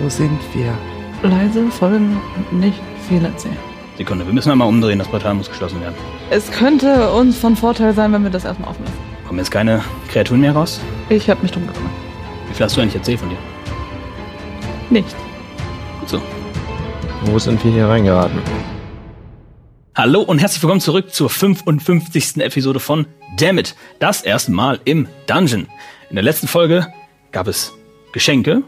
Wo sind wir? Leise folgen und nicht viel erzählen. Sekunde, wir müssen einmal umdrehen. Das Portal muss geschlossen werden. Es könnte uns von Vorteil sein, wenn wir das erstmal offen lassen. Kommen jetzt keine Kreaturen mehr raus? Ich habe mich drum gekümmert. Wie viel hast du eigentlich erzählt von dir? Nicht. Gut so. Wo sind wir hier reingeraten? Hallo und herzlich willkommen zurück zur 55. Episode von Dammit. Das erste Mal im Dungeon. In der letzten Folge gab es Geschenke,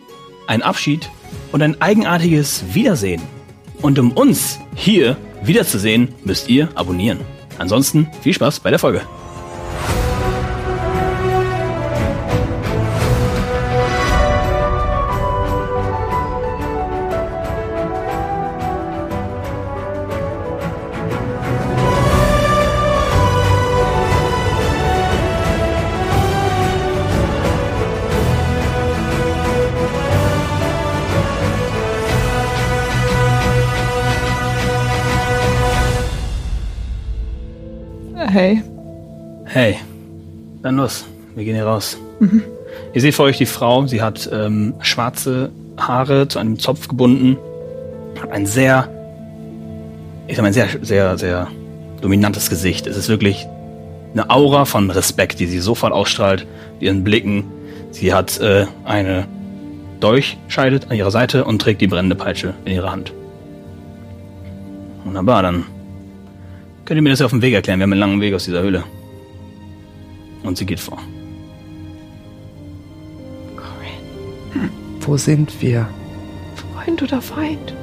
einen Abschied und ein eigenartiges Wiedersehen. Und um uns hier wiederzusehen, müsst ihr abonnieren. Ansonsten viel Spaß bei der Folge. Hey, Hey, dann los. Wir gehen hier raus. Ihr seht vor euch die Frau. Sie hat ähm, schwarze Haare zu einem Zopf gebunden. Hat ein sehr, ich sag mal, ein sehr, sehr, sehr dominantes Gesicht. Es ist wirklich eine Aura von Respekt, die sie sofort ausstrahlt. Ihren Blicken. Sie hat äh, eine Dolchscheide an ihrer Seite und trägt die brennende Peitsche in ihrer Hand. Wunderbar, dann könnt ihr mir das auf dem Weg erklären. Wir haben einen langen Weg aus dieser Höhle. Und sie geht vor. Corinne. Wo sind wir? Freund oder Feind?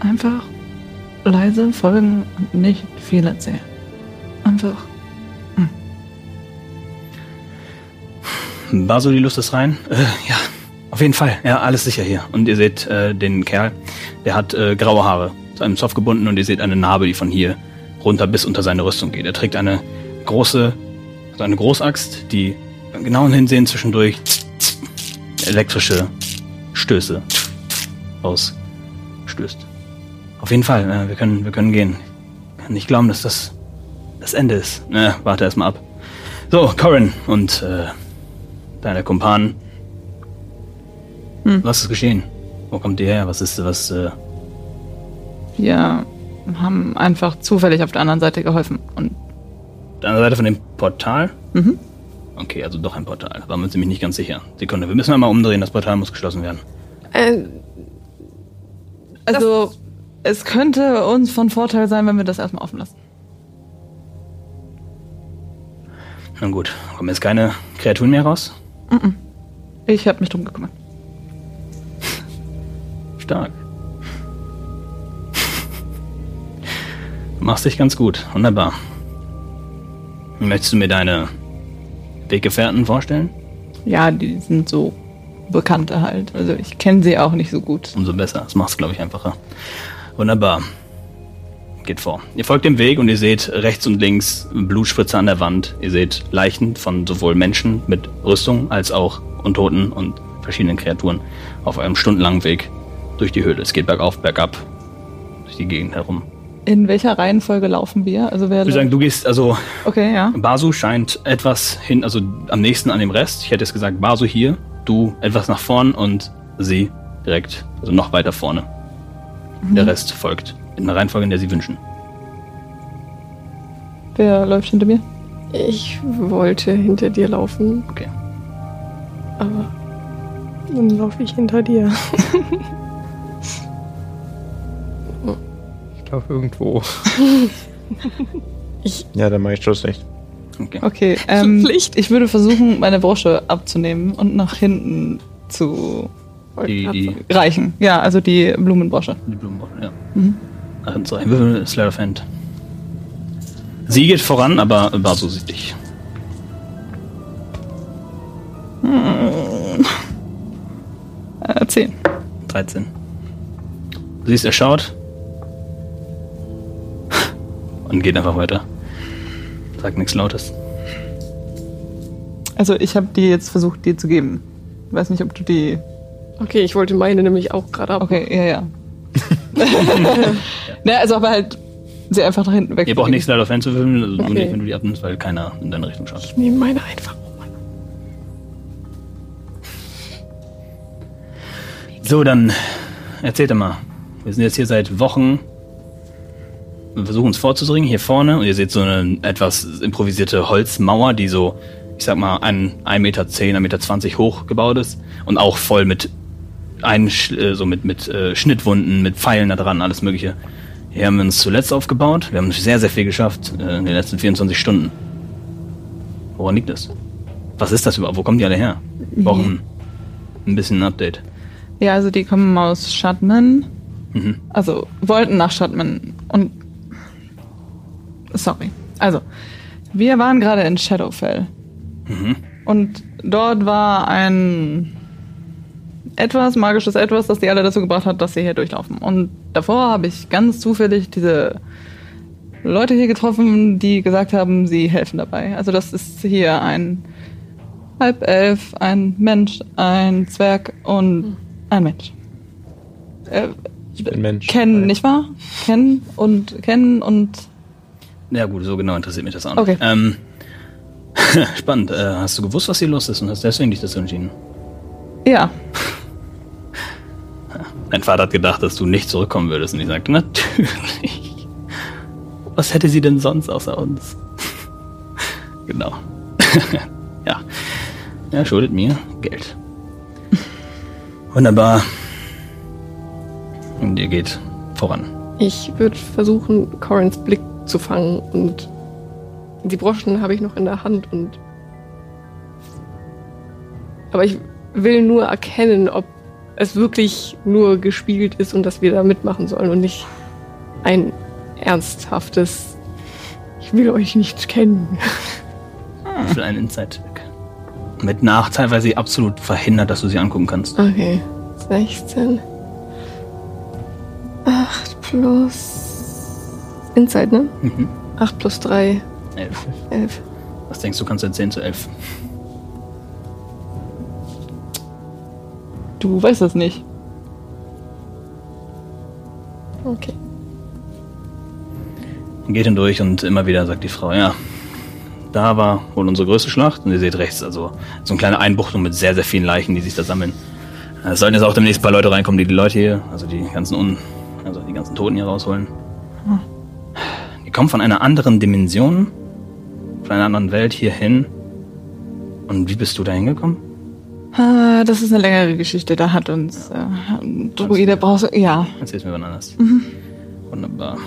Einfach leise folgen und nicht viel erzählen. Einfach. Baso, die Lust ist rein? Äh, ja, auf jeden Fall. Ja, alles sicher hier. Und ihr seht äh, den Kerl, der hat äh, graue Haare zu einem Zopf gebunden und ihr seht eine Narbe, die von hier runter bis unter seine Rüstung geht. Er trägt eine große, also eine Großaxt, die beim genauen Hinsehen zwischendurch elektrische Stöße ausstößt. Auf jeden Fall, äh, wir können, wir können gehen. Ich kann nicht glauben, dass das das Ende ist. Na, warte erst mal ab. So, Corin und äh, deine Kumpanen. Hm. Was ist geschehen? Wo kommt ihr her? Was ist, was, äh, Wir haben einfach zufällig auf der anderen Seite geholfen. Und auf der anderen Seite von dem Portal? Mhm. Okay, also doch ein Portal. Da waren wir uns nämlich nicht ganz sicher. Sekunde, wir müssen einmal umdrehen. Das Portal muss geschlossen werden. Äh, also, es könnte uns von Vorteil sein, wenn wir das erstmal offen lassen. Na gut, kommen jetzt keine Kreaturen mehr raus? Ich habe mich drum gekümmert. Stark. Du machst dich ganz gut. Wunderbar. Möchtest du mir deine Weggefährten vorstellen? Ja, die sind so Bekannte halt. Also ich kenne sie auch nicht so gut. Umso besser. Das macht es, glaube ich, einfacher. Wunderbar. Geht vor. Ihr folgt dem Weg und ihr seht rechts und links Blutspritze an der Wand. Ihr seht Leichen von sowohl Menschen mit Rüstung als auch Untoten und verschiedenen Kreaturen auf eurem stundenlangen Weg durch die Höhle. Es geht bergauf, bergab durch die Gegend herum. In welcher Reihenfolge laufen wir? Also wer Ich würde sagen, du gehst, also Okay, ja. Basu scheint etwas hin, also am nächsten an dem Rest. Ich hätte jetzt gesagt, Basu hier, du etwas nach vorn und sie direkt, also noch weiter vorne. Der Rest folgt in der Reihenfolge, in der sie wünschen. Wer läuft hinter mir? ich wollte hinter dir laufen, Okay. aber dann laufe ich hinter dir. Glaube irgendwo. Ich- Ja, dann mache ich Schluss nicht. Okay. Okay, ähm, Pflicht. ich würde versuchen, meine Brosche abzunehmen und nach hinten zu Die, die, reichen. Ja, also die Blumenbrosche. die Blumenbäume, ja. Mhm. Zu rein. Würfel Slayer of Hand. Sie geht voran, aber Basu sieht dich. Äh, 10. 13. Du siehst, er schaut und geht einfach weiter. Sagt nichts Lautes. Also ich habe die jetzt versucht, dir zu geben. Weiß nicht, ob du die. Okay, ich wollte meine nämlich auch gerade ab. Okay, ja, ja. ne, also aber halt sie einfach nach hinten weg. Ihr braucht nichts leider fernzuwürfeln, also nur Okay. nicht, wenn du die abnimmst, weil keiner in deine Richtung schaut. Ich nehme meine einfach. Oh Mann. So, dann erzählt doch mal. Wir sind jetzt hier seit Wochen. Wir versuchen uns vorzudringen, hier vorne. Und ihr seht so eine etwas improvisierte Holzmauer, die so, ich sag mal, ein 1,10 Meter, 1,20 Meter hoch gebaut ist. Und auch voll mit, ein, so mit, mit äh, Schnittwunden, mit Pfeilen da dran, alles mögliche. Hier haben wir uns zuletzt aufgebaut. Wir haben sehr, sehr viel geschafft äh, in den letzten 24 Stunden. Woran liegt das? Was ist das überhaupt? Wo kommen die alle her? Wir brauchen ein bisschen ein Update. Ja, also die kommen aus Shadman. Mhm. Also wollten nach Shadman. Und. Sorry. Also, wir waren gerade in Shadowfell. Mhm. Und dort war ein etwas, magisches Etwas, das die alle dazu gebracht hat, dass sie hier durchlaufen. Und davor habe ich ganz zufällig diese Leute hier getroffen, die gesagt haben, sie helfen dabei. Also das ist hier ein Halbelf, ein Mensch, ein Zwerg und ein Mensch. Äh, Ich bin Mensch. kennen, nicht wahr? Kennen und kennen und Ja gut, so genau interessiert mich das auch nicht. Okay. Ähm, spannend. Äh, hast du gewusst, was hier los ist und hast deswegen dich dazu entschieden? ja, Dein Vater hat gedacht, dass du nicht zurückkommen würdest und ich sagte, natürlich. Was hätte sie denn sonst außer uns? genau. ja. Er schuldet mir Geld. Wunderbar. Und ihr geht voran. Ich würde versuchen, Corins Blick zu fangen und die Broschen habe ich noch in der Hand und. Aber ich will nur erkennen, ob es wirklich nur gespielt ist und dass wir da mitmachen sollen und nicht ein ernsthaftes. Ich will euch nicht kennen. Will einen Inside-Check. Mit Nachteil, weil sie absolut verhindert, dass du sie angucken kannst. Okay. 16. 8 plus. Inside, ne? Mhm. 8 plus 3, Elf. 11. Was denkst du, kannst du erzählen zu elf? du weißt das nicht. Okay. Geht hindurch und immer wieder sagt die Frau, ja, da war wohl unsere größte Schlacht. Und ihr seht rechts, also so eine kleine Einbuchtung mit sehr, sehr vielen Leichen, die sich da sammeln. Es sollten jetzt auch demnächst ein paar Leute reinkommen, die die Leute hier, also die ganzen Un also die ganzen Toten hier rausholen. Die kommen von einer anderen Dimension, von einer anderen Welt hierhin. Und wie bist du da hingekommen? Ah, das ist eine längere Geschichte. Da hat uns äh, ein Druide brauchst. Ja. Erzähl's mir wann anders. Wunderbar.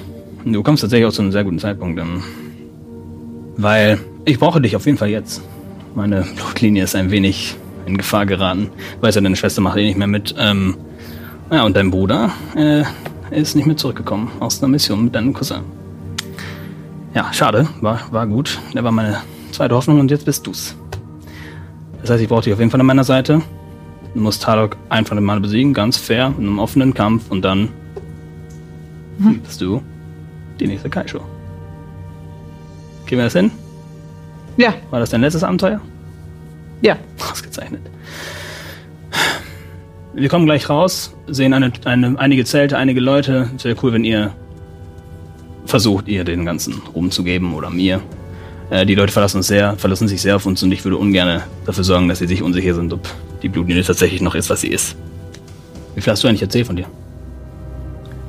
Du kommst tatsächlich auch zu einem sehr guten Zeitpunkt, ähm, weil ich brauche dich auf jeden Fall jetzt. Meine Blutlinie ist ein wenig in Gefahr geraten. Du weißt ja, deine Schwester macht eh nicht mehr mit. Ähm, ja, und dein Bruder äh, ist nicht mehr zurückgekommen aus einer Mission mit deinem Cousin. Ja, schade, war, war gut. Der war meine zweite Hoffnung und jetzt bist du's. Das heißt, ich brauche dich auf jeden Fall an meiner Seite. Du musst Talok ein von Mal besiegen, ganz fair, in einem offenen Kampf und dann bist du die nächste Kaisho. Gehen wir das hin? Ja, War das dein letztes Abenteuer? ja. Ausgezeichnet. Wir kommen gleich raus, sehen eine, eine, einige Zelte, einige Leute. Es wäre cool, wenn ihr versucht, ihr den ganzen Ruhm zu geben oder mir. Äh, die Leute verlassen, uns sehr, verlassen sich sehr auf uns und ich würde ungern dafür sorgen, dass sie sich unsicher sind, ob die Blutlinie tatsächlich noch ist, was sie ist. Wie viel hast du eigentlich erzählt von dir?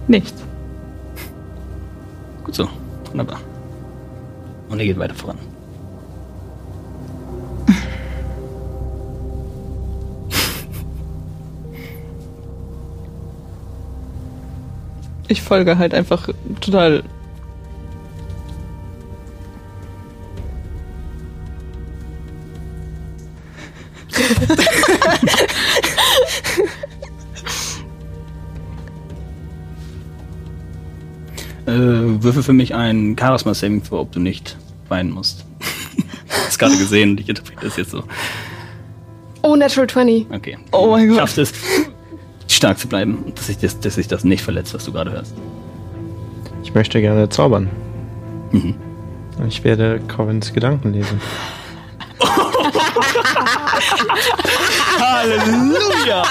Nichts. Gut so. Wunderbar. Und ihr geht weiter voran. Ich folge halt einfach total. Äh, würfel für mich ein Charisma-Saving vor, ob du nicht weinen musst. Hast gerade gesehen und ich interpretiere das jetzt so. Oh, Natural 20. Okay. Oh mein Gott. Schaffst es. stark zu bleiben dass sich das, dass sich das nicht verletzt, was du gerade hörst. Ich möchte gerne zaubern. Mhm. Ich werde Corvins Gedanken lesen. Halleluja!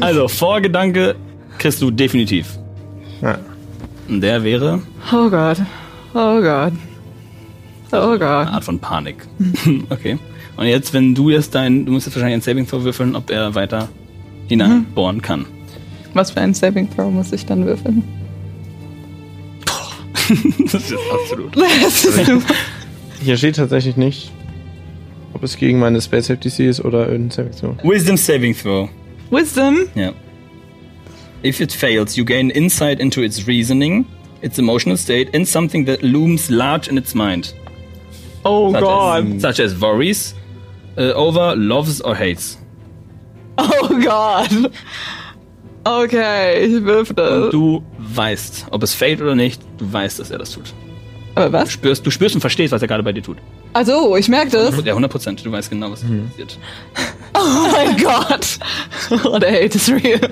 also, Vorgedanke kriegst du definitiv. Ja. Und der wäre Oh Gott. Oh Gott. Oh eine Gott. Art von Panik. okay. Und jetzt, wenn du jetzt dein, du musst jetzt wahrscheinlich ein Saving Throw würfeln, ob er weiter hineinbohren kann. Was für ein Saving Throw muss ich dann würfeln? das ist absolut. Das ist super. Hier steht tatsächlich nicht, ob es gegen meine Space Safety DC ist oder in Selektion. Wisdom Saving Throw. Wisdom. Ja. If it fails, you gain insight into its reasoning, its emotional state, and something that looms large in its mind. Oh Such Gott. As, such as worries, uh, over, loves or hates. Oh Gott. Okay, ich würfel. Du weißt, ob es fällt oder nicht, du weißt, dass er das tut. Aber Du was? spürst, du spürst und verstehst, was er gerade bei dir tut. Also, ich merke das. Ja, 100 Prozent. Du weißt genau, was passiert. Oh mein Gott. Oh, der Hate is real.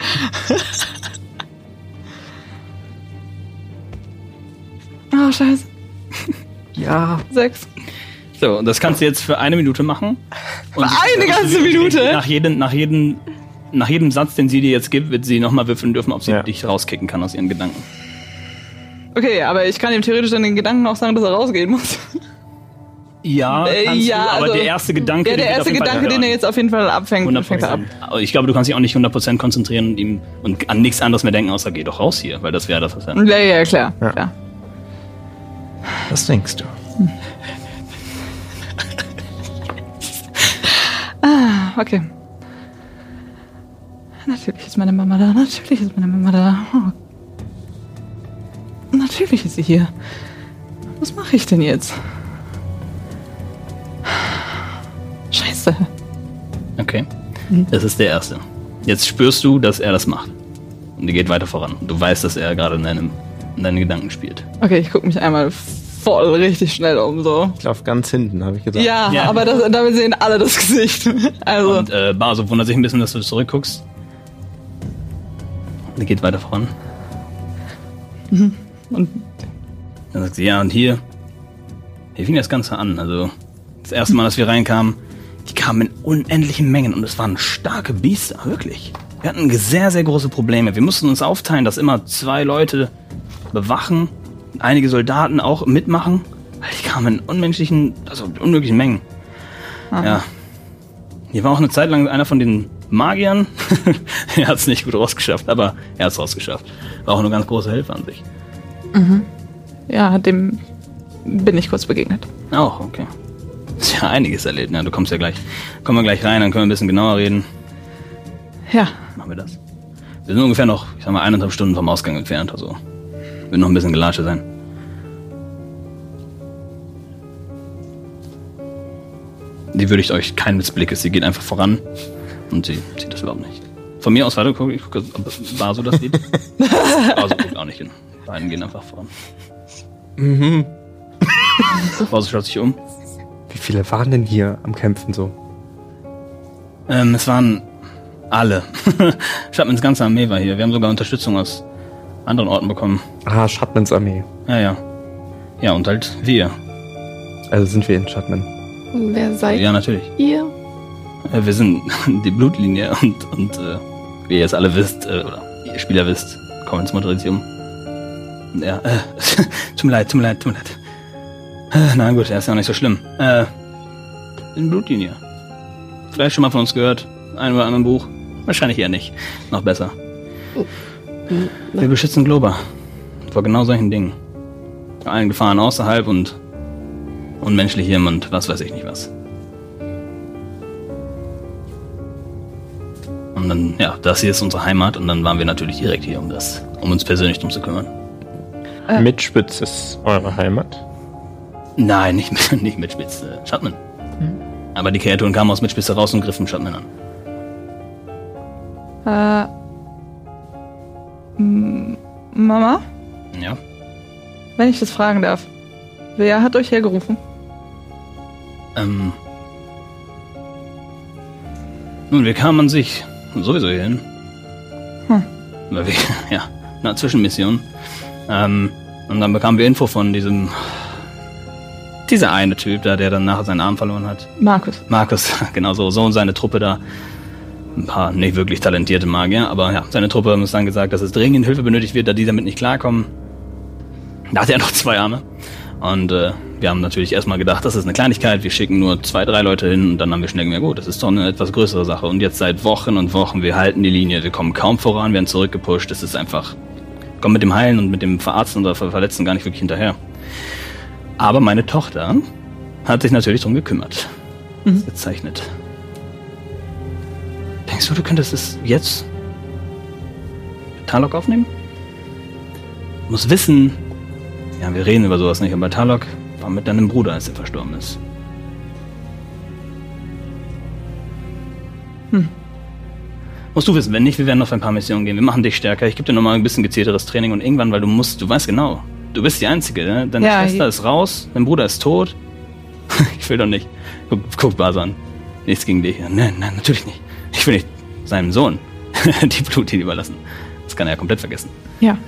Oh, scheiße. Ja. Sechs. So, und das kannst du jetzt für eine Minute machen. Und Eine ganze Minute? Nach jedem, nach jedem, nach jedem Satz, den sie dir jetzt gibt, wird sie nochmal würfeln dürfen, ob sie Ja. dich rauskicken kann aus ihren Gedanken. Okay, aber ich kann ihm theoretisch dann den Gedanken auch sagen, dass er rausgehen muss. Ja, Äh, kannst ja, du, aber also- der erste Gedanke, Ja, den der erste Gedanke, den er jetzt auf jeden Fall abfängt, 100 fängt er ab. Aber Ich glaube, du kannst dich auch nicht 100% konzentrieren und ihm und an nichts anderes mehr denken, außer geh doch raus hier, weil das wäre das, was er. Ja, ja, klar. Ja. klar. Was denkst du? Okay. Natürlich ist meine Mama da. Natürlich ist meine Mama da. Oh. Natürlich ist sie hier. Was mache ich denn jetzt? Scheiße. Okay. Das ist der erste. Jetzt spürst du, dass er das macht. Und er geht weiter voran. Du weißt, dass er gerade in, deinem, in deinen Gedanken spielt. Okay, ich gucke mich einmal voll richtig schnell um so. Ich laufe ganz hinten, habe ich gesagt. Ja, Ja. aber das, damit sehen alle das Gesicht. Also, Und äh, Baso wundert sich ein bisschen, dass du zurückguckst. Er geht weiter voran. Und Dann sagt sie, ja, und hier. Hier fing das Ganze an. Also, das erste Mal, dass wir reinkamen, die kamen in unendlichen Mengen und es waren starke Biester, wirklich. Wir hatten sehr, sehr große Probleme. Wir mussten uns aufteilen, dass immer zwei Leute bewachen, einige Soldaten auch mitmachen, weil die kamen in unmenschlichen, also unmöglichen Mengen. Ja. Hier war auch eine Zeit lang einer von den Magiern. er hat es nicht gut rausgeschafft, aber er hat es rausgeschafft. War auch eine ganz große Hilfe an sich. Ja, dem bin ich kurz begegnet. Auch, okay. Ist ja einiges erlebt. Ja, du kommst ja gleich. Kommen wir gleich rein, dann können wir ein bisschen genauer reden. Ja, Machen wir das. Wir sind ungefähr noch, ich sag mal, eineinhalb Stunden vom Ausgang entfernt. Also wird noch ein bisschen Gelatsche sein. Die würde ich euch keinen Blick ist. Sie geht einfach voran und sie sieht das überhaupt nicht. Von mir aus weiter gucke ich, gucke, ob Baso das sieht. Baso guckt auch nicht hin. Beiden gehen einfach voran. Mhm. Baso schaut sich um. Wie viele waren denn hier am Kämpfen so? Ähm, es waren alle. Chapmans ganze Armee war hier. Wir haben sogar Unterstützung aus anderen Orten bekommen. Ah, Shatmans Armee. Ja, ja. Ja, und halt wir. Also sind wir in Shatman. Und wer seid Ja, natürlich. ihr? Äh, Wir sind die Blutlinie und, und äh, wie ihr jetzt alle wisst, äh, oder ihr Spieler wisst, kommen ins Motorisium. Er, äh, tut mir leid, tut mir leid, tut mir leid. Äh, na gut, er ist ja auch nicht so schlimm. Äh, in Blutlinie. Vielleicht schon mal von uns gehört. Ein oder anderen Buch. Wahrscheinlich eher nicht. Noch besser. Wir beschützen Globa. Vor genau solchen Dingen. Allen Gefahren außerhalb und unmenschlichem und was weiß ich nicht was. Und dann, ja, das hier ist unsere Heimat und dann waren wir natürlich direkt hier, um das, um uns persönlich drum zu kümmern. Äh. Mitspitz ist eure Heimat. Nein, nicht mit, nicht mit Spitz, äh, Schattmann. Aber die Kreaturen kamen aus Mitspitze raus und griffen Schattmann an. Äh, Mama, Ja? wenn ich das fragen darf, wer hat euch hergerufen? Ähm. Nun, wir kamen an sich sowieso hier hin. Hm. Weil wir, ja, eine Zwischenmission. Ähm, und dann bekamen wir Info von diesem, dieser eine Typ da, der dann nachher seinen Arm verloren hat. Markus. Markus, genau so, so und seine Truppe da. Ein paar nicht wirklich talentierte Magier, aber ja, seine Truppe haben uns dann gesagt, dass es dringend Hilfe benötigt wird, da die damit nicht klarkommen. Da hat er noch zwei Arme. Und äh, wir haben natürlich erstmal gedacht, das ist eine Kleinigkeit, wir schicken nur zwei, drei Leute hin und dann haben wir schnell gemerkt, gut, das ist doch eine etwas größere Sache. Und jetzt seit Wochen und Wochen, wir halten die Linie, wir kommen kaum voran, werden zurückgepusht, es ist einfach, kommen mit dem Heilen und mit dem Verarzten oder Verletzten gar nicht wirklich hinterher. Aber meine Tochter hat sich natürlich drum gekümmert. Mhm. Gezeichnet. Denkst du, du könntest es jetzt mit Talok aufnehmen? Du musst wissen, ja, wir reden über sowas nicht, aber Talok war mit deinem Bruder, als er verstorben ist. Musst du wissen, wenn nicht, wir werden auf ein paar Missionen gehen. Wir machen dich stärker. Ich gebe dir nochmal ein bisschen gezielteres Training und irgendwann, weil du musst, du weißt genau, du bist die Einzige, ne? Deine Ja, Schwester ist raus, dein Bruder ist tot. ich will doch nicht. Guck, guck Bas an. Nichts gegen dich. Nein, nein, natürlich nicht. Ich will nicht seinem Sohn die Blutlinie überlassen. Das kann er ja komplett vergessen. Ja.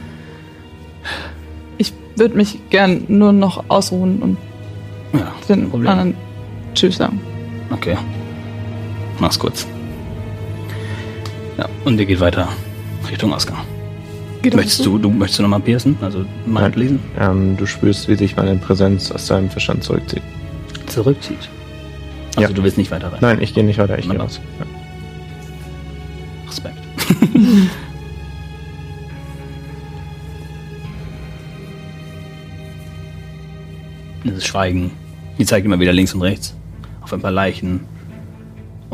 Ich würde mich gern nur noch ausruhen und Ja, den Problem. anderen Tschüss sagen. Okay. Mach's kurz. Ja, und ihr geht weiter Richtung Ausgang. Geht Möchtest du, du möchtest du nochmal piercen? Also Nein. lesen? Ähm, du spürst, wie sich meine Präsenz aus deinem Verstand zurückzieht. Zurückzieht. Also Ja. du willst nicht weiter rein. Nein, ich gehe nicht weiter, ich gehe raus. Ja. Respekt. Es ist Schweigen. Die zeigt immer wieder links und rechts auf ein paar Leichen.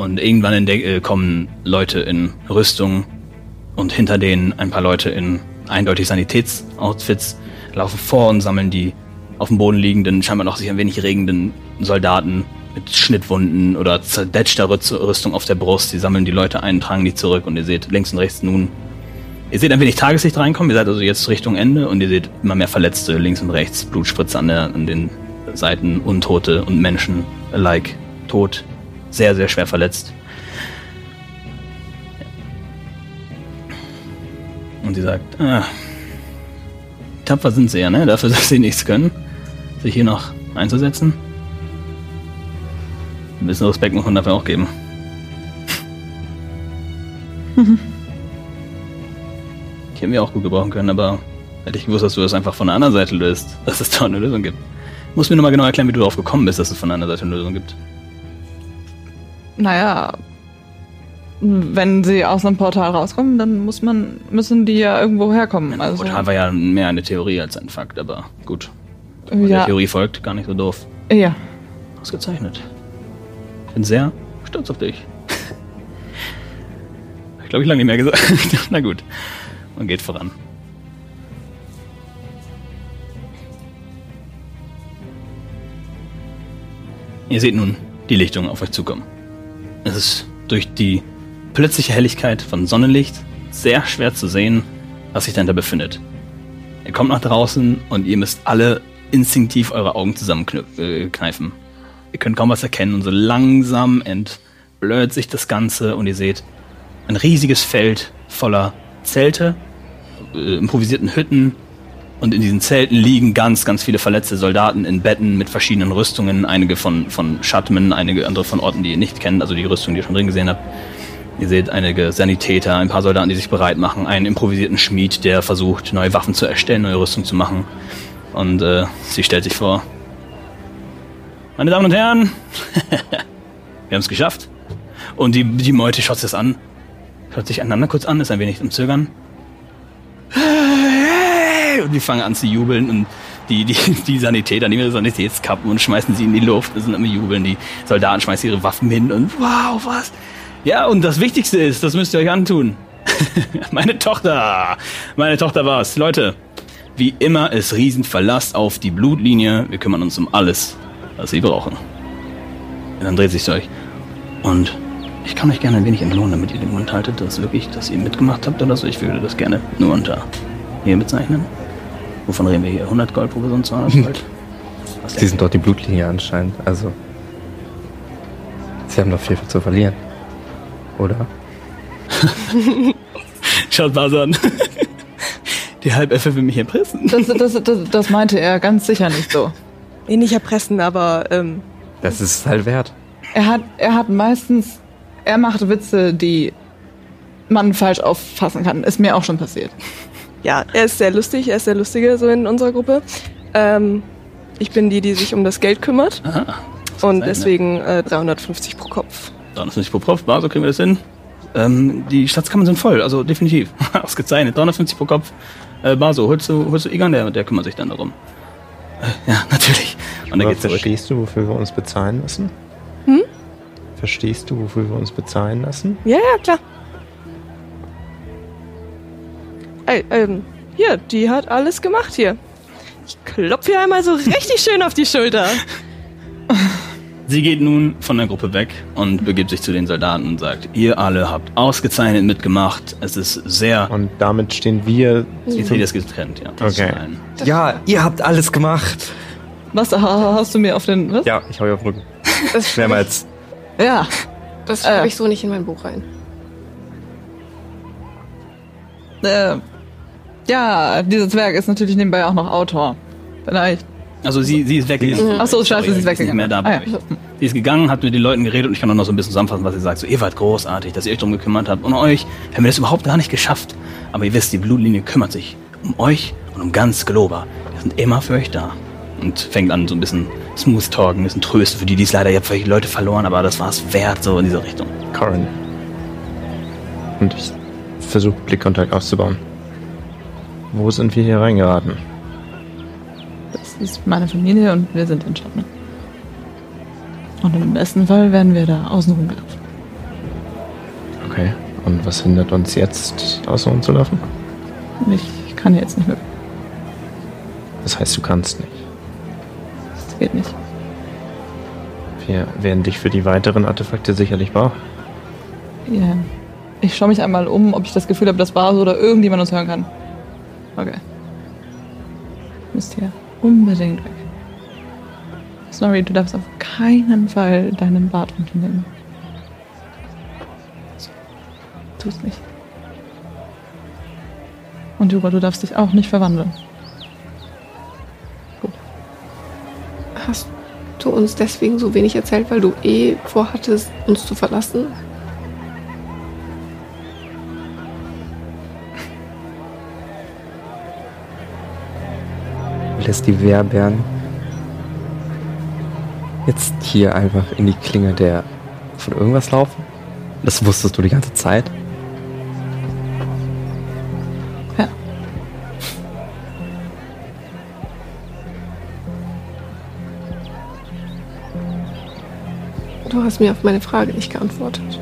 Und irgendwann äh, kommen Leute in Rüstung und hinter denen ein paar Leute in eindeutig Sanitätsoutfits laufen vor und sammeln die auf dem Boden liegenden, scheinbar noch sich ein wenig regenden Soldaten mit Schnittwunden oder zerdetschter Rüst- Rüstung auf der Brust. Die sammeln die Leute ein, tragen die zurück und ihr seht links und rechts nun. Ihr seht ein wenig Tageslicht reinkommen, ihr seid also jetzt Richtung Ende und ihr seht immer mehr Verletzte links und rechts, Blutspritze an, der, an den Seiten, Untote und Menschen alike tot, sehr, sehr schwer verletzt. Und sie sagt, ah, tapfer sind sie ja, ne? Dafür, dass sie nichts können, sich hier noch einzusetzen. Ein bisschen Respekt muss man dafür auch geben. Ich hätte mir auch gut gebrauchen können, aber hätte ich gewusst, dass du das einfach von der anderen Seite löst, dass es da eine Lösung gibt. Muss mir nochmal genau erklären, wie du darauf gekommen bist, dass es von der anderen Seite eine Lösung gibt. Naja, wenn sie aus einem Portal rauskommen, dann muss man, müssen die ja irgendwo herkommen. Mein Also, Portal war ja mehr eine Theorie als ein Fakt, aber gut. Wenn der ja, Theorie folgt, gar nicht so doof. ja. Ausgezeichnet. Bin sehr stolz auf dich. ich glaube, ich lange nicht mehr gesagt. Na gut. Man geht voran. Ihr seht nun die Lichtung auf euch zukommen. Es ist durch die plötzliche Helligkeit von Sonnenlicht sehr schwer zu sehen, was sich dahinter befindet. Ihr kommt nach draußen und ihr müsst alle instinktiv eure Augen zusammenkneifen. Ihr könnt kaum was erkennen und so langsam entblöd sich das Ganze und ihr seht ein riesiges Feld voller Zelte, äh, improvisierten Hütten und in diesen Zelten liegen ganz, ganz viele verletzte Soldaten in Betten mit verschiedenen Rüstungen, einige von, von Schattmen, einige andere von Orten, die ihr nicht kennt, also die Rüstung, die ihr schon drin gesehen habt. Ihr seht einige Sanitäter, ein paar Soldaten, die sich bereit machen, einen improvisierten Schmied, der versucht, neue Waffen zu erstellen, neue Rüstung zu machen. Und äh, sie stellt sich vor. Meine Damen und Herren, wir haben es geschafft. Und die, die Meute schaut sich das an, schaut sich einander kurz an, ist ein wenig im Zögern. Und die fangen an zu jubeln und die, die, die Sanitäter nehmen ihre Sanitätskappen und schmeißen sie in die Luft. Das sind immer jubeln. Die Soldaten schmeißen ihre Waffen hin und wow, was? Ja, und das Wichtigste ist, das müsst ihr euch antun. meine Tochter. Meine Tochter war's. Leute, wie immer ist Riesenverlass auf die Blutlinie. Wir kümmern uns um alles, was sie brauchen. Und dann dreht sich euch. Und ich kann euch gerne ein wenig entlohnen, damit ihr den Mund haltet, dass wirklich, dass ihr mitgemacht habt oder so. Ich würde das gerne nur unter hier bezeichnen. Wovon reden wir hier? 100 Gold pro Person, 200 Gold? Was Sie sind doch die Blutlinie anscheinend. Also. Sie haben doch viel zu verlieren. oder? Schaut Baso an. Die Halbelfe will mich erpressen. Das, das, das, das meinte er ganz sicher nicht so. Nee, nicht erpressen, aber ähm, Das ist halt wert. Er hat, er hat meistens, er macht Witze, die man falsch auffassen kann. Ist mir auch schon passiert. Ja, er ist sehr lustig, er ist der Lustige so in unserer Gruppe. Ähm, ich bin die, die sich um das Geld kümmert Aha. und sein, ne? deswegen äh, 350 pro Kopf. 350 pro Kopf, Baso kriegen wir das hin. Ähm, die Schatzkammern sind voll, also definitiv. Ausgezeichnet. 350 pro Kopf. Äh, Baso, holst du, holst du Igan, der, der kümmert sich dann darum. Äh, ja, natürlich. Und dann geht's zurück. verstehst du, wofür wir uns bezahlen lassen? Hm? Verstehst du, wofür wir uns bezahlen lassen? Ja, ja, klar. Ey, ähm, hier, die hat alles gemacht hier. Ich klopfe hier einmal so richtig schön auf die Schulter. Sie geht nun von der Gruppe weg und begibt sich zu den Soldaten und sagt, ihr alle habt ausgezeichnet mitgemacht. Es ist sehr... Und damit stehen wir. Sie seht das getrennt, ja. Okay. ist Ja, ihr habt alles gemacht. Was ha- hast du mir auf den, was? Ja, ich hau ihr auf den Rücken. Das, Mehrmals. Ja. das Äh. schreibe ich so nicht in mein Buch rein. Äh, ja, dieser Zwerg ist natürlich nebenbei auch noch Autor. Vielleicht. Also sie, sie ist weggegangen. Ach so, scheiße, sie ist Nicht weggegangen. mehr da. Ah, ja. Sie ist gegangen, hat mit den Leuten geredet und ich kann auch noch so ein bisschen zusammenfassen, was sie sagt. So, ihr wart großartig, dass ihr euch darum gekümmert habt. Ohne euch hätten wir das überhaupt gar nicht geschafft. Aber ihr wisst, die Blutlinie kümmert sich um euch und um ganz Globa. Wir sind immer für euch da. Und fängt an so ein bisschen smooth talken, ein bisschen trösten für die, die es leider, ihr habt vielleicht Leute verloren, aber das war es wert, so in diese Richtung. Corin. Und ich versuche Blickkontakt aufzubauen. Wo sind wir hier reingeraten? Das ist meine Familie und wir sind in Schatten. Und im besten Fall werden wir da außen rumgelaufen. Okay. Und was hindert uns jetzt, außen rumzulaufen? Ich kann jetzt nicht mehr. Das heißt, du kannst nicht. Das geht nicht. Wir werden dich für die weiteren Artefakte sicherlich brauchen. Ja. Ich schaue mich einmal um, ob ich das Gefühl habe, dass Bas oder irgendjemand uns hören kann. Okay. Müsst ihr unbedingt weg. Sorry, du darfst auf keinen Fall deinen Bart runternehmen. So. Tu's nicht. Und Jura, du darfst dich auch nicht verwandeln. Hast du uns deswegen so wenig erzählt, weil du eh vorhattest, uns zu verlassen? Lässt die Wehrbären jetzt hier einfach in die Klinge der von irgendwas laufen? Das wusstest du die ganze Zeit? Ja. Du hast mir auf meine Frage nicht geantwortet.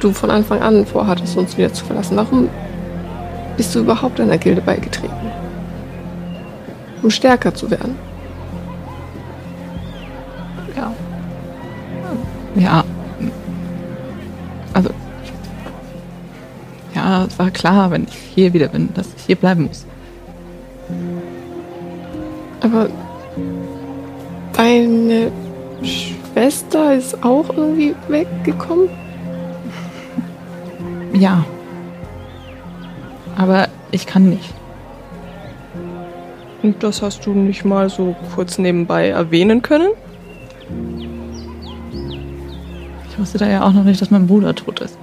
Du von Anfang an vorhattest, uns wieder zu verlassen. Warum bist du überhaupt einer Gilde beigetreten? Um stärker zu werden. Ja. Ja. Also. Ja, es war klar, wenn ich hier wieder bin, dass ich hier bleiben muss. Aber deine Schwester ist auch irgendwie weggekommen? Ja. Aber ich kann nicht. Und das hast du nicht mal so kurz nebenbei erwähnen können? Ich wusste da ja auch noch nicht, dass mein Bruder tot ist.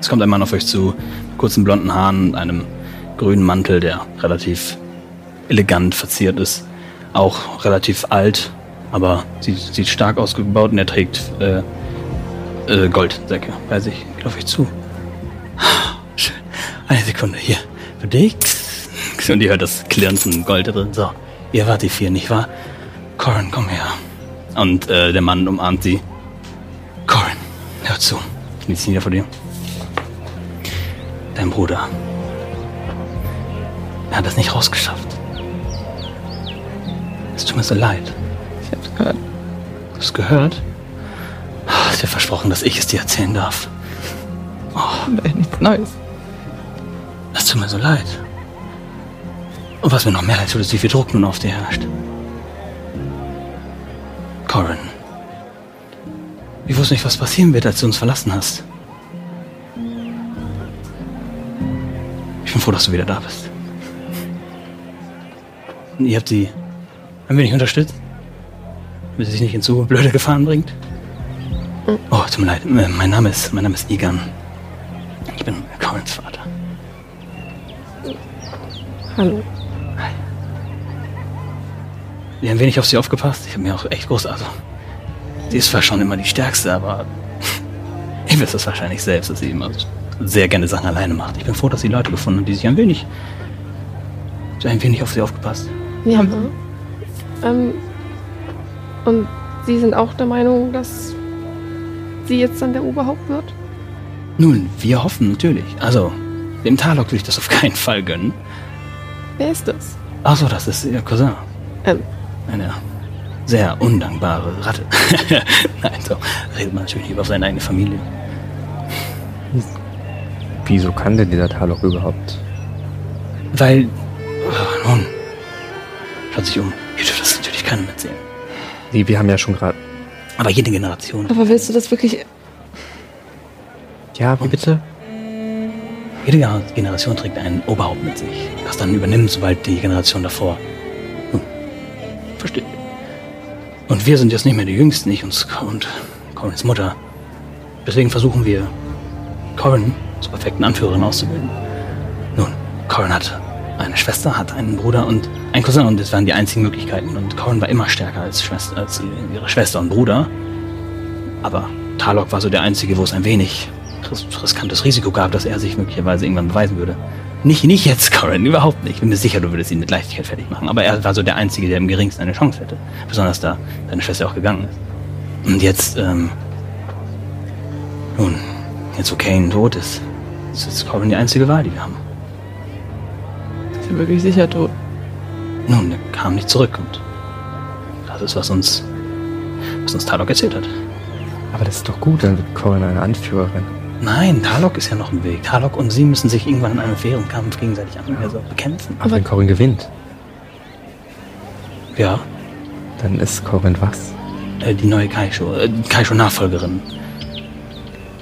Es kommt ein Mann auf euch zu, mit kurzen blonden Haaren und einem grünen Mantel, der relativ elegant verziert ist. Auch relativ alt, aber sieht, sieht stark ausgebaut und er trägt äh, äh, Goldsäcke bei sich. Geht auf euch zu. Schön. Eine Sekunde, hier. Für dich. Und ihr hört das Klirren von Gold drin. So, ihr wart die vier, nicht wahr? Corin, komm her. Und äh, der Mann umarmt sie. Corin, hör zu. Kniet sich nieder vor dir. Dein Bruder. Er hat es nicht rausgeschafft. Es tut mir so leid. Ich hab's gehört. Du hast gehört? Es wird versprochen, dass ich es dir erzählen darf. Wäre nichts Neues. Es tut mir so leid. Und was mir noch mehr leid tut, ist, wie viel Druck nun auf dir herrscht. Corin. Ich wusste nicht, was passieren wird, als du uns verlassen hast. Ich bin froh, dass du wieder da bist. Und ihr habt sie ein wenig unterstützt, damit sie sich nicht in zu blöde Gefahren bringt. Oh, tut mir leid. Äh, Mein Name ist, mein Name ist Igan. Ich bin Corins Vater. Hallo. Wir haben wenig auf sie aufgepasst. Ich habe mir auch echt groß. Also, sie ist zwar schon immer die Stärkste, aber ihr wisst es wahrscheinlich selbst, dass sie immer sehr gerne Sachen alleine macht. Ich bin froh, dass sie Leute gefunden haben, die sich ein wenig, ein wenig auf sie aufgepasst. Ja. Ähm, und Sie sind auch der Meinung, dass sie jetzt dann der Oberhaupt wird? Nun, wir hoffen natürlich. Also, dem Talok will ich das auf keinen Fall gönnen. Wer ist das? Ach so, das ist ihr Cousin. Ähm, Eine sehr undankbare Ratte. Nein, so redet man natürlich nicht über seine eigene Familie. Wieso kann denn dieser Talok überhaupt? Weil, oh, nun, schaut sich um. Ihr dürft das natürlich keinem erzählen. Nee, wir haben ja schon gerade. Aber jede Generation, Aber willst du das wirklich. Ja, wie bitte? jede Gener- Generation trägt ein Oberhaupt mit sich, das dann übernimmt, sobald die Generation davor. Nun, versteht. Und wir sind jetzt nicht mehr die Jüngsten, ich und, und Corins Mutter. Deswegen versuchen wir, Corin zur perfekten Anführerin auszubilden. Nun, Corin hat eine Schwester, hat einen Bruder und einen Cousin und das waren die einzigen Möglichkeiten. Und Corin war immer stärker als, Schwester, als ihre Schwester und Bruder. Aber Talok war so der einzige, wo es ein wenig ris riskantes Risiko gab, dass er sich möglicherweise irgendwann beweisen würde. Nicht, nicht jetzt, Corin, überhaupt nicht. Ich bin mir sicher, du würdest ihn mit Leichtigkeit fertig machen. Aber er war so der Einzige, der im geringsten eine Chance hätte. Besonders da seine Schwester auch gegangen ist. Und jetzt, ähm, nun, jetzt wo Kane tot ist, ist Corin die einzige Wahl, die wir haben. Er wirklich sicher tot? Nun, er kam nicht zurück und das ist, was uns, was uns Talok erzählt hat. Aber das ist doch gut, dann wird Corin eine Anführerin. Nein, Talok ist ja noch im Weg. Talok und sie müssen sich irgendwann in einem fairen Kampf gegenseitig an also bekämpfen. Aber wenn Corin gewinnt, Ja, dann ist Corin was? äh, die neue Kaisho, äh, Kaisho-Nachfolgerin.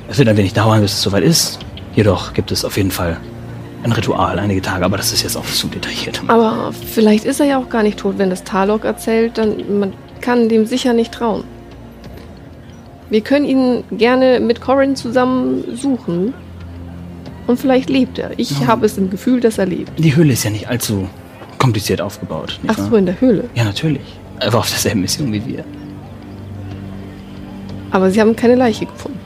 Es wird ein wenig dauern, bis es soweit ist. Jedoch gibt es auf jeden Fall ein Ritual, einige Tage, aber das ist jetzt auch zu detailliert. aber vielleicht ist er ja auch gar nicht tot. Wenn das Talok erzählt, dann man kann dem sicher nicht trauen. Wir können ihn gerne mit Corin zusammen suchen. Und vielleicht lebt er. Ich Ja. habe es im Gefühl, dass er lebt. Die Höhle ist ja nicht allzu kompliziert aufgebaut. Ach so, wahr? in der Höhle. Ja, natürlich. Er war auf derselben Mission wie wir. Aber sie haben keine Leiche gefunden.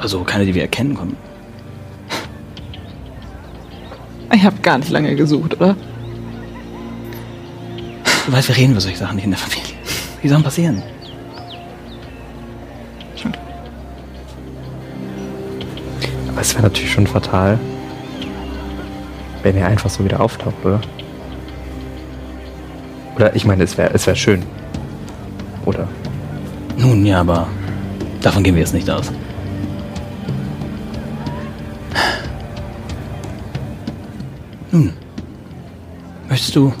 Also keine, die wir erkennen konnten. Ich habe gar nicht lange gesucht, oder? Weißt, wir reden über solche Sachen nicht in der Familie. Wie sollen passieren? Aber es wäre natürlich schon fatal, wenn er einfach so wieder auftaucht, oder? Oder ich meine, es wäre es wär schön. Oder? Nun, ja, aber davon gehen wir jetzt nicht aus. Nun, möchtest du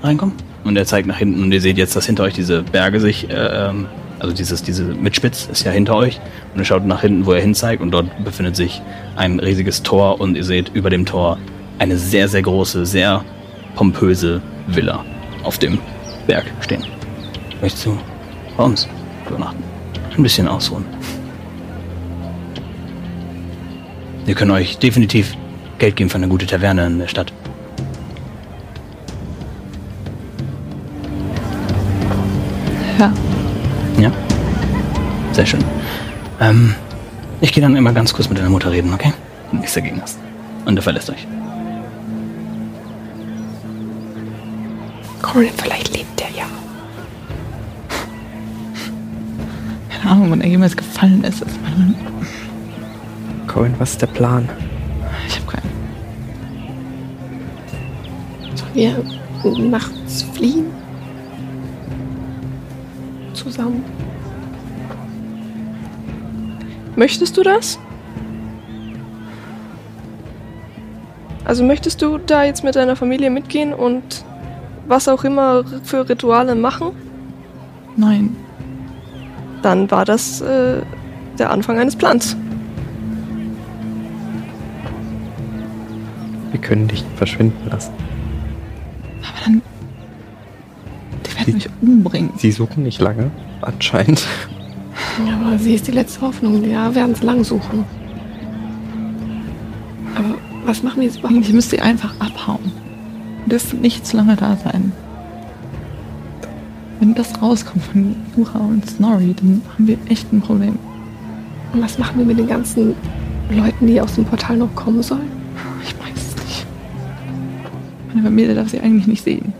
reinkommen? Und er zeigt nach hinten und ihr seht jetzt, dass hinter euch diese Berge sich, äh, ähm, also dieses, diese Mitspitz ist ja hinter euch. Und ihr schaut nach hinten, wo er hinzeigt und dort befindet sich ein riesiges Tor und ihr seht über dem Tor eine sehr, sehr große, sehr pompöse Villa auf dem Berg stehen. Möchtest du bei uns übernachten? Ein bisschen ausruhen. Wir können euch definitiv Geld geben für eine gute Taverne in der Stadt. Ja. Ja? Sehr schön. Ähm, ich gehe dann immer ganz kurz mit deiner Mutter reden, okay? Wenn nichts dagegen hast. Und er verlässt euch. Corin, vielleicht lebt er ja. Keine Ahnung, wann er jemals gefallen ist. Corin, was ist der Plan? Sollen wir nachts fliehen? Zusammen. Möchtest du das? Also möchtest du da jetzt mit deiner Familie mitgehen und was auch immer für Rituale machen? Nein. dann war das äh, der Anfang eines Plans. Wir können dich verschwinden lassen. Aber dann. Die werden mich umbringen. Sie suchen nicht lange, anscheinend. Ja, aber sie ist die letzte Hoffnung. Ja, werden es lang suchen. Aber was machen wir jetzt überhaupt? Eigentlich müsst ihr einfach abhauen. Wir dürfen nicht zu lange da sein. Wenn das rauskommt von Jura und Snorri, dann haben wir echt ein Problem. Und was machen wir mit den ganzen Leuten, die aus dem Portal noch kommen sollen? Ich weiß es nicht. Meine Familie darf sie eigentlich nicht sehen.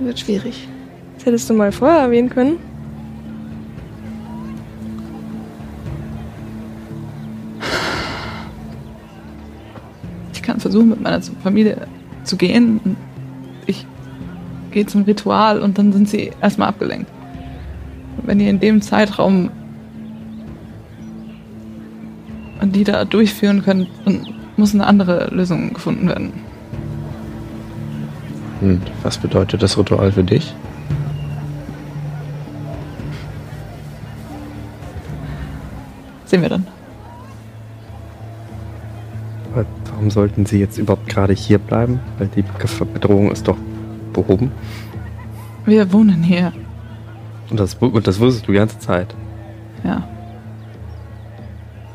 Wird schwierig. Das hättest du mal vorher erwähnen können. Ich kann versuchen, mit meiner Familie zu gehen. Ich gehe zum Ritual und dann sind sie erstmal abgelenkt. Und wenn ihr in dem Zeitraum die da durchführen könnt, dann muss eine andere Lösung gefunden werden. Und was bedeutet das Ritual für dich? Sehen wir dann. Aber warum sollten sie jetzt überhaupt gerade hier bleiben? Weil die Bedrohung ist doch behoben. Wir wohnen hier. Und das, und das wusstest du die ganze Zeit. Ja.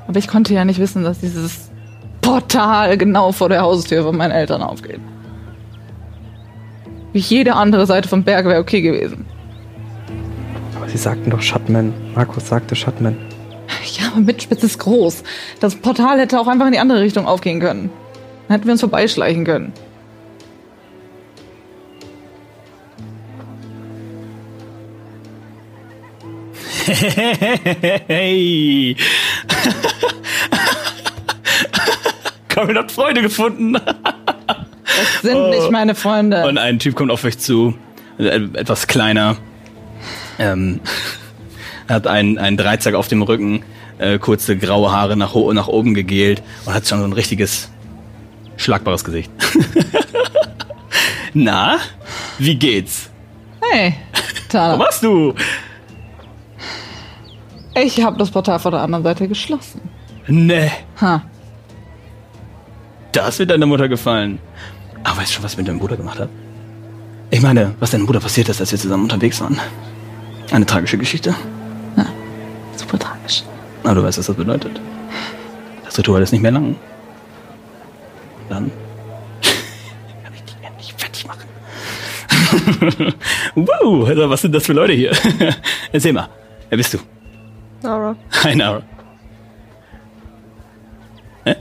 Aber ich konnte ja nicht wissen, dass dieses Portal genau vor der Haustür von meinen Eltern aufgeht. Wie jede andere Seite vom Berg wäre okay gewesen. Aber sie sagten doch Shutman. Markus sagte Shutman. Ja, aber Mitspitz ist groß. Das Portal hätte auch einfach in die andere Richtung aufgehen können. Dann hätten wir uns vorbeischleichen können. Hey! Corin hat Freunde gefunden. Das sind Oh. nicht meine Freunde. Und ein Typ kommt auf euch zu, äh, etwas kleiner. Ähm, hat einen, einen Dreizack auf dem Rücken, äh, kurze graue Haare nach, nach oben gegelt und hat schon so ein richtiges, schlagbares Gesicht. Na, wie geht's? Hey, Wo Tana. machst du? Ich habe das Portal vor der anderen Seite geschlossen. Nee, Ha. das wird deiner Mutter gefallen. Aber weißt du schon, was ich mit deinem Bruder gemacht habe? Ich meine, was deinem Bruder passiert ist, als wir zusammen unterwegs waren. Eine tragische Geschichte. Super tragisch. Aber du weißt, was das bedeutet. Das Ritual ist nicht mehr lang. Dann kann ich dich endlich fertig machen. wow, also was sind das für Leute hier? Erzähl mal, wer bist du? Nara. Hi, Nara. Hä?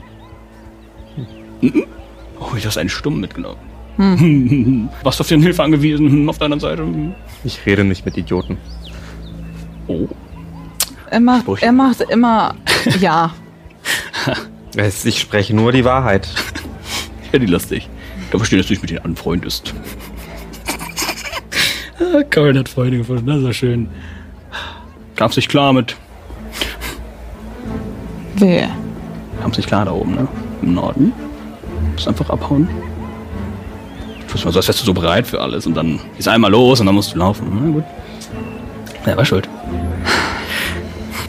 Mhm. Oh, ich hast einen Stumm mitgenommen. Warst du auf den Hilfe angewiesen hm, auf deiner Seite? Ich rede nicht mit Idioten. Oh. Er macht, Sprüche. er macht immer ja. Ich spreche nur die Wahrheit. Ja, die lustig. Ich kann verstehen, dass du dich mit denen anfreundest. ah, Corin hat Freunde gefunden, das ist ja schön. Kam's nicht klar mit. Wer? Kam's nicht klar da oben, ne? Im Norden. Musst einfach abhauen. Wusste mal so, als wärst du so bereit für alles und dann ist einmal los und dann musst du laufen. Na gut. Ja, war schuld.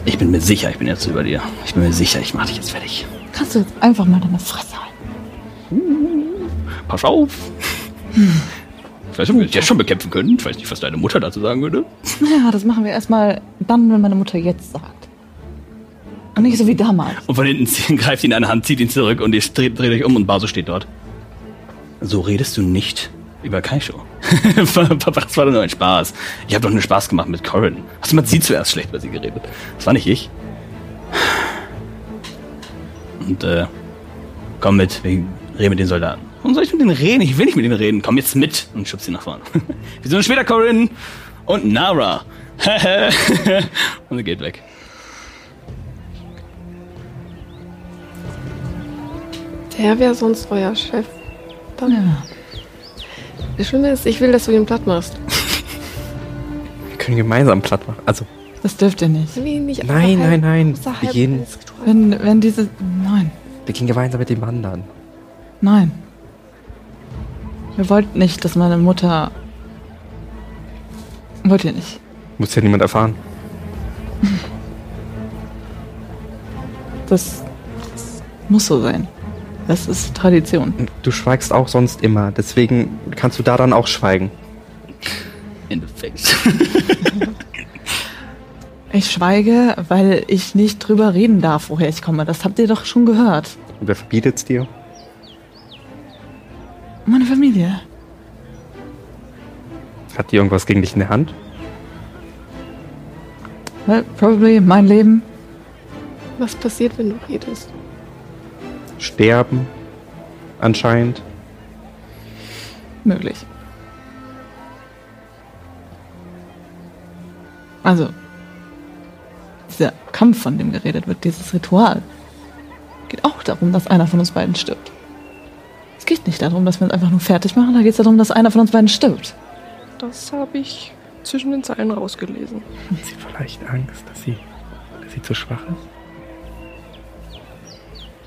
Ich bin mir sicher, ich bin jetzt über dir. Ich bin mir sicher, ich mach dich jetzt fertig. Kannst du jetzt einfach mal deine Fresse halten? Pass auf. Ich weiß nicht, ob wir dich jetzt schon bekämpfen können. Ich weiß nicht, was deine Mutter dazu sagen würde. Ja, das machen wir erstmal dann, wenn meine Mutter jetzt sagt. Und nicht so wie damals. Und von hinten greift ihn an der Hand, zieht ihn zurück und ihr dreht, dreht euch um und Baso steht dort. So redest du nicht über Kaisho. Papa, das war doch nur ein Spaß. Ich habe doch nur Spaß gemacht mit Corin. Hast du mal sie zuerst schlecht über sie geredet? Das war nicht ich. Und äh, komm mit, wir reden mit den Soldaten. Warum soll ich mit denen reden? Ich will nicht mit denen reden. Komm jetzt mit und schubst sie nach vorne. wir sehen uns später, Corin und Nara. und er geht weg. Wer wäre sonst euer Chef? Dann. Ja. Das Schlimme ist, ich will, dass du ihn platt machst. Wir können gemeinsam platt machen. Also. Das dürft ihr nicht. nicht nein, nein, nein. Wir gehen. Wenn, wenn diese. Nein. Wir gehen gemeinsam mit dem anderen. Nein. Wir wollten nicht, dass meine Mutter. Wollt ihr nicht? Muss ja niemand erfahren. Das, das muss so sein. Das ist Tradition. Du schweigst auch sonst immer, deswegen kannst du da dann auch schweigen. Endeffekt. Ich schweige, weil ich nicht drüber reden darf, woher ich komme. Das habt ihr doch schon gehört. Und wer verbietet's dir? Meine Familie. Hat die irgendwas gegen dich in der Hand? Well, probably mein Leben. Was passiert, wenn du redest? Sterben? Anscheinend. Möglich. Also, dieser Kampf, von dem geredet wird, dieses Ritual, geht auch darum, dass einer von uns beiden stirbt. Es geht nicht darum, dass wir uns einfach nur fertig machen, da geht es darum, dass einer von uns beiden stirbt. Das habe ich zwischen den Zeilen rausgelesen. Hat sie vielleicht Angst, dass sie, dass sie zu schwach ist?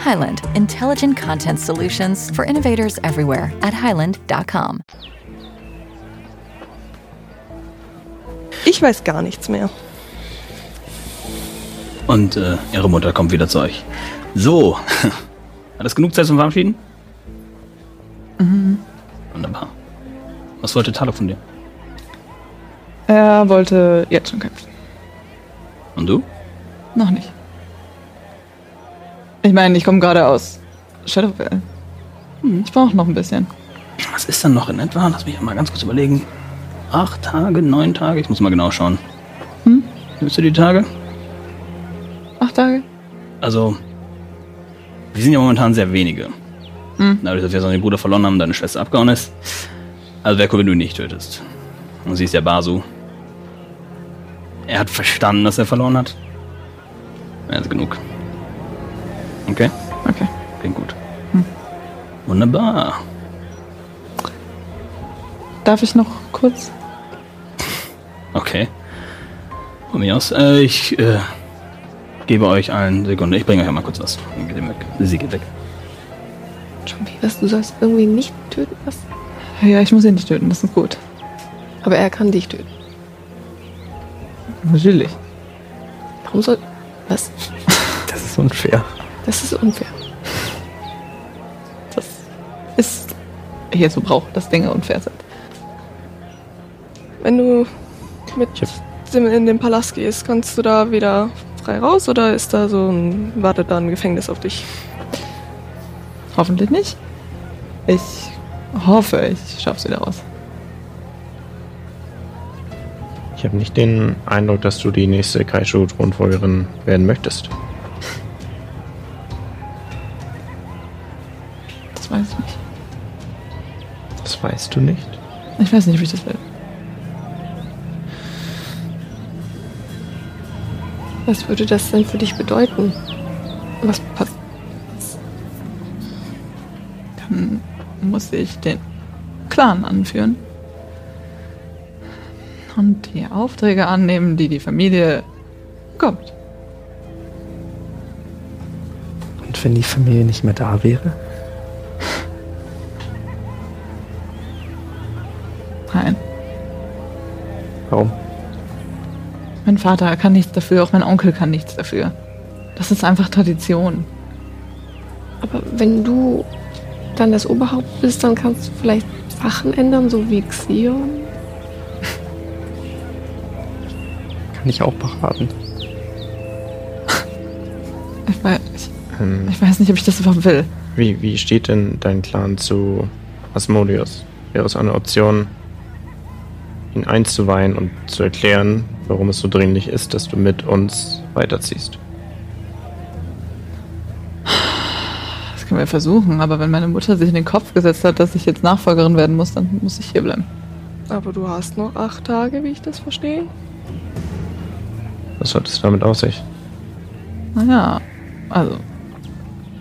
Highland, intelligent content solutions for innovators everywhere at highland.com. Ich weiß gar nichts mehr. Und äh, ihre Mutter kommt wieder zu euch. So. Hat das genug Zeit zum Verabschieden? Mhm. Wunderbar. Was wollte Talo von dir? Er wollte jetzt schon kämpfen. Und du? Noch nicht. Ich meine, ich komme gerade aus Shadowville. Hm, ich brauche noch ein bisschen. Was ist dann noch in etwa? Lass mich mal ganz kurz überlegen. Acht Tage, neun Tage? Ich muss mal genau schauen. Hm? Nimmst du die Tage? Acht Tage? Also, wir sind ja momentan sehr wenige. Hm. Dadurch, dass wir so einen Bruder verloren haben, deine Schwester abgehauen ist. Also wäre cool, wenn du ihn nicht tötest. Und sie ist ja Basu. Er hat verstanden, dass er verloren hat. Ja, ist genug. Okay? Okay. Klingt gut. Hm. Wunderbar. Darf ich noch kurz? Okay. Von mir aus. Äh, ich äh, gebe euch eine Sekunde. Ich bringe euch mal kurz was. Dann geht ihr weg. Sie geht weg. Wie was? Du sollst irgendwie nicht töten, was? Ja, ich muss ihn nicht töten, das ist gut. Aber er kann dich töten. Natürlich. Warum soll. Was? Das ist unfair. Das ist unfair. Das ist hier so braucht, dass Dinge unfair sind. Wenn du mit in den Palast gehst, kannst du da wieder frei raus oder ist da so ein, wartet da ein Gefängnis auf dich? Hoffentlich nicht. Ich hoffe, ich schaff's wieder raus. Ich habe nicht den Eindruck, dass du die nächste Kaishu-Thronfolgerin werden möchtest. Das weißt du nicht. Ich weiß nicht, ob ich das will. Was würde das denn für dich bedeuten? Was passt? Dann muss ich den Clan anführen. Und die Aufträge annehmen, die die Familie bekommt. Und wenn die Familie nicht mehr da wäre? Mein Vater kann nichts dafür, auch mein Onkel kann nichts dafür. Das ist einfach Tradition. Aber wenn du dann das Oberhaupt bist, dann kannst du vielleicht Sachen ändern, so wie Xion. Kann ich auch beraten. Ich weiß, ich, Ähm, ich weiß nicht, ob ich das überhaupt will. wie, wie steht denn dein Clan zu Asmodeus? Wäre es eine Option, ihn einzuweihen und zu erklären, warum es so dringlich ist, dass du mit uns weiterziehst? Das können wir versuchen, aber wenn meine Mutter sich in den Kopf gesetzt hat, dass ich jetzt Nachfolgerin werden muss, dann muss ich hier bleiben. Aber du hast noch acht Tage, wie ich das verstehe. Was hat es damit auf sich? Naja, also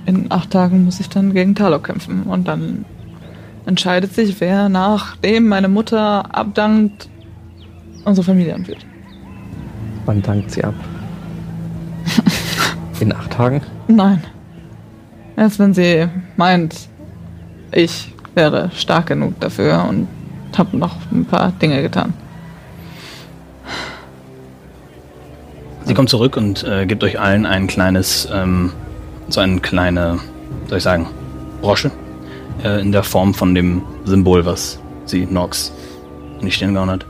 in acht Tagen muss ich dann gegen Talok kämpfen und dann entscheidet sich, wer nachdem meine Mutter abdankt, unsere Familie anführt. Wann dankt sie ab? In acht Tagen? Nein. Erst wenn sie meint, ich wäre stark genug dafür und habe noch ein paar Dinge getan. Sie kommt zurück und äh, gibt euch allen ein kleines, ähm, so eine kleine, soll ich sagen, Brosche äh, in der Form von dem Symbol, was sie Nox in die Stirn gehauen hat.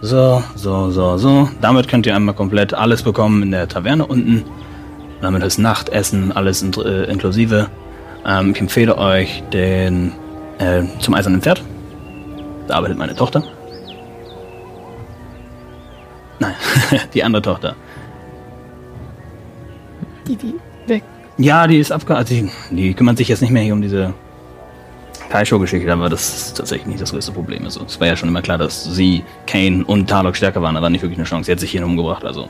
So, so, so, so. Damit könnt ihr einmal komplett alles bekommen in der Taverne unten. Damit ist Nachtessen, alles in, äh, inklusive. Ähm, ich empfehle euch den äh, zum Eisernen Pferd. Da arbeitet meine Tochter. Nein, die andere Tochter. Die, die weg. Ja, die ist abge... Also die, die kümmert sich jetzt nicht mehr hier um diese Kaisho-Geschichte, aber das ist tatsächlich nicht das größte Problem. Also es war ja schon immer klar, dass sie, Kane und Tarlok stärker waren, aber nicht wirklich eine Chance. Sie hat sich hier umgebracht, also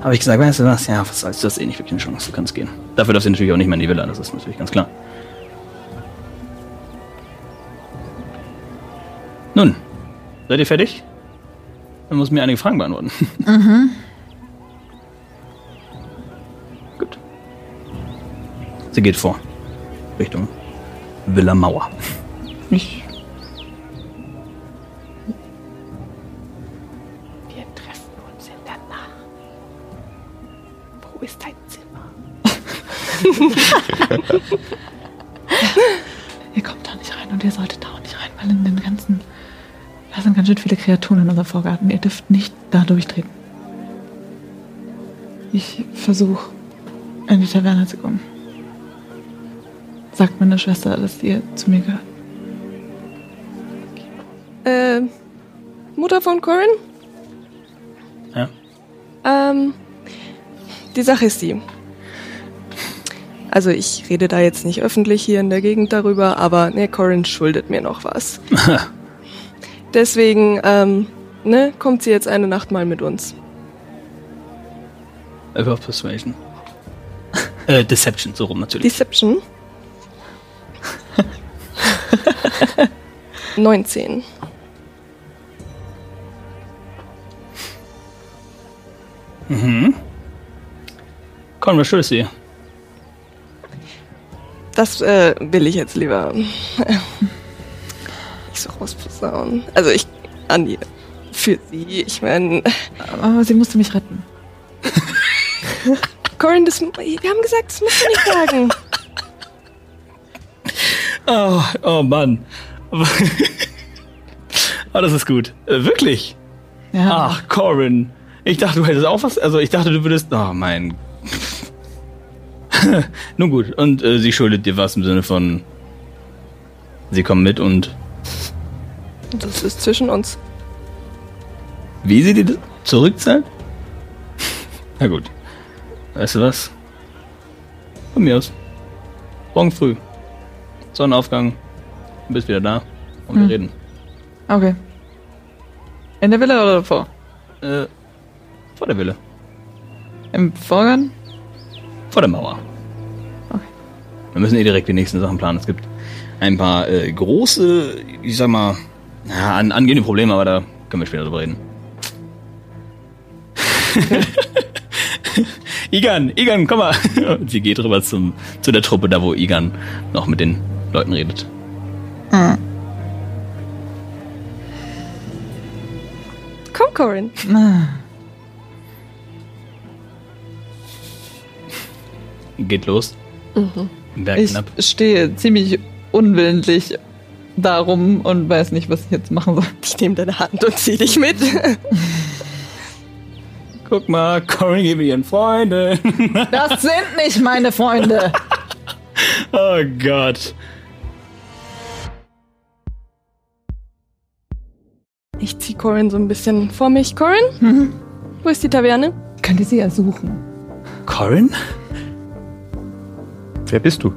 habe ich gesagt, weißt du was, ja, was soll's, du hast eh nicht wirklich eine Chance, du kannst gehen. Dafür darfst du natürlich auch nicht mehr in die Villa, das ist natürlich ganz klar. Nun, seid ihr fertig? Dann muss mir einige Fragen beantworten. Gut. Sie geht vor. Richtung Villa Mauer. Ich Wir treffen uns in der Nacht. Wo ist dein Zimmer? Ihr kommt da nicht rein und ihr solltet da auch nicht rein, weil in den ganzen. Da sind ganz schön viele Kreaturen in unserem Vorgarten. Ihr dürft nicht da durchtreten. Ich versuche, in die Taverne zu kommen. Sagt meine Schwester, dass ihr zu mir gehört. Äh, Mutter von Corin? Ja. Ähm, die Sache ist die. Also ich rede da jetzt nicht öffentlich hier in der Gegend darüber, aber ne, Corin schuldet mir noch was. Deswegen, ähm, ne, kommt sie jetzt eine Nacht mal mit uns. Over Persuasion. äh, Deception, so rum natürlich. Deception. 19. Mhm. Komm, was schulst du ihr? Das äh, will ich jetzt lieber nicht so rausposaunen. Also ich, an die, für sie, ich meine, Aber sie musste mich retten. Corin, das, wir haben gesagt, das musst du nicht sagen. Oh, oh Mann. oh, das ist gut. Äh, wirklich? Ja. Ach, Corin. Ich dachte, du hättest auch was. Also, ich dachte, du würdest. Oh, mein. Nun gut. Und äh, sie schuldet dir was im Sinne von. Sie kommen mit und. Das ist zwischen uns. Wie sie dir das zurückzahlt? Na gut. Weißt du was? Von mir aus. Morgen früh. Sonnenaufgang. Du bist wieder da. Und wir Hm. reden. Okay. In der Villa oder davor? Äh, vor der Wille. Im Vorgarten? Vor der Mauer. Okay. Wir müssen eh direkt die nächsten Sachen planen. Es gibt ein paar äh, große, ich sag mal, ja, an, angehende Probleme, aber da können wir später drüber reden. Igan, Igan, komm mal. Und sie geht rüber zum, zu der Truppe, da wo Igan noch mit den Leuten redet. Komm, Corin. Geht los. Berg Ich knapp. stehe ziemlich unwillentlich darum und weiß nicht, was ich jetzt machen soll. Ich nehme deine Hand und zieh dich mit. Guck mal, Corin geht mit ihren Freunden. Das sind nicht meine Freunde. oh Gott. Ich zieh Corin so ein bisschen vor mich. Corin? Wo ist die Taverne? Könnt ihr sie ja suchen. Corin? Wer bist du?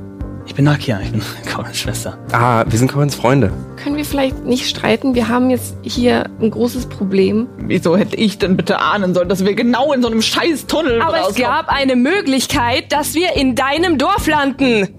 Ich bin Nakia, ich bin Corins Schwester. Ah, wir sind Corins Freunde. Können wir vielleicht nicht streiten? Wir haben jetzt hier ein großes Problem. Wieso hätte ich denn bitte ahnen sollen, dass wir genau in so einem scheiß Tunnel Aber es rauskommen? gab eine Möglichkeit, dass wir in deinem Dorf landen.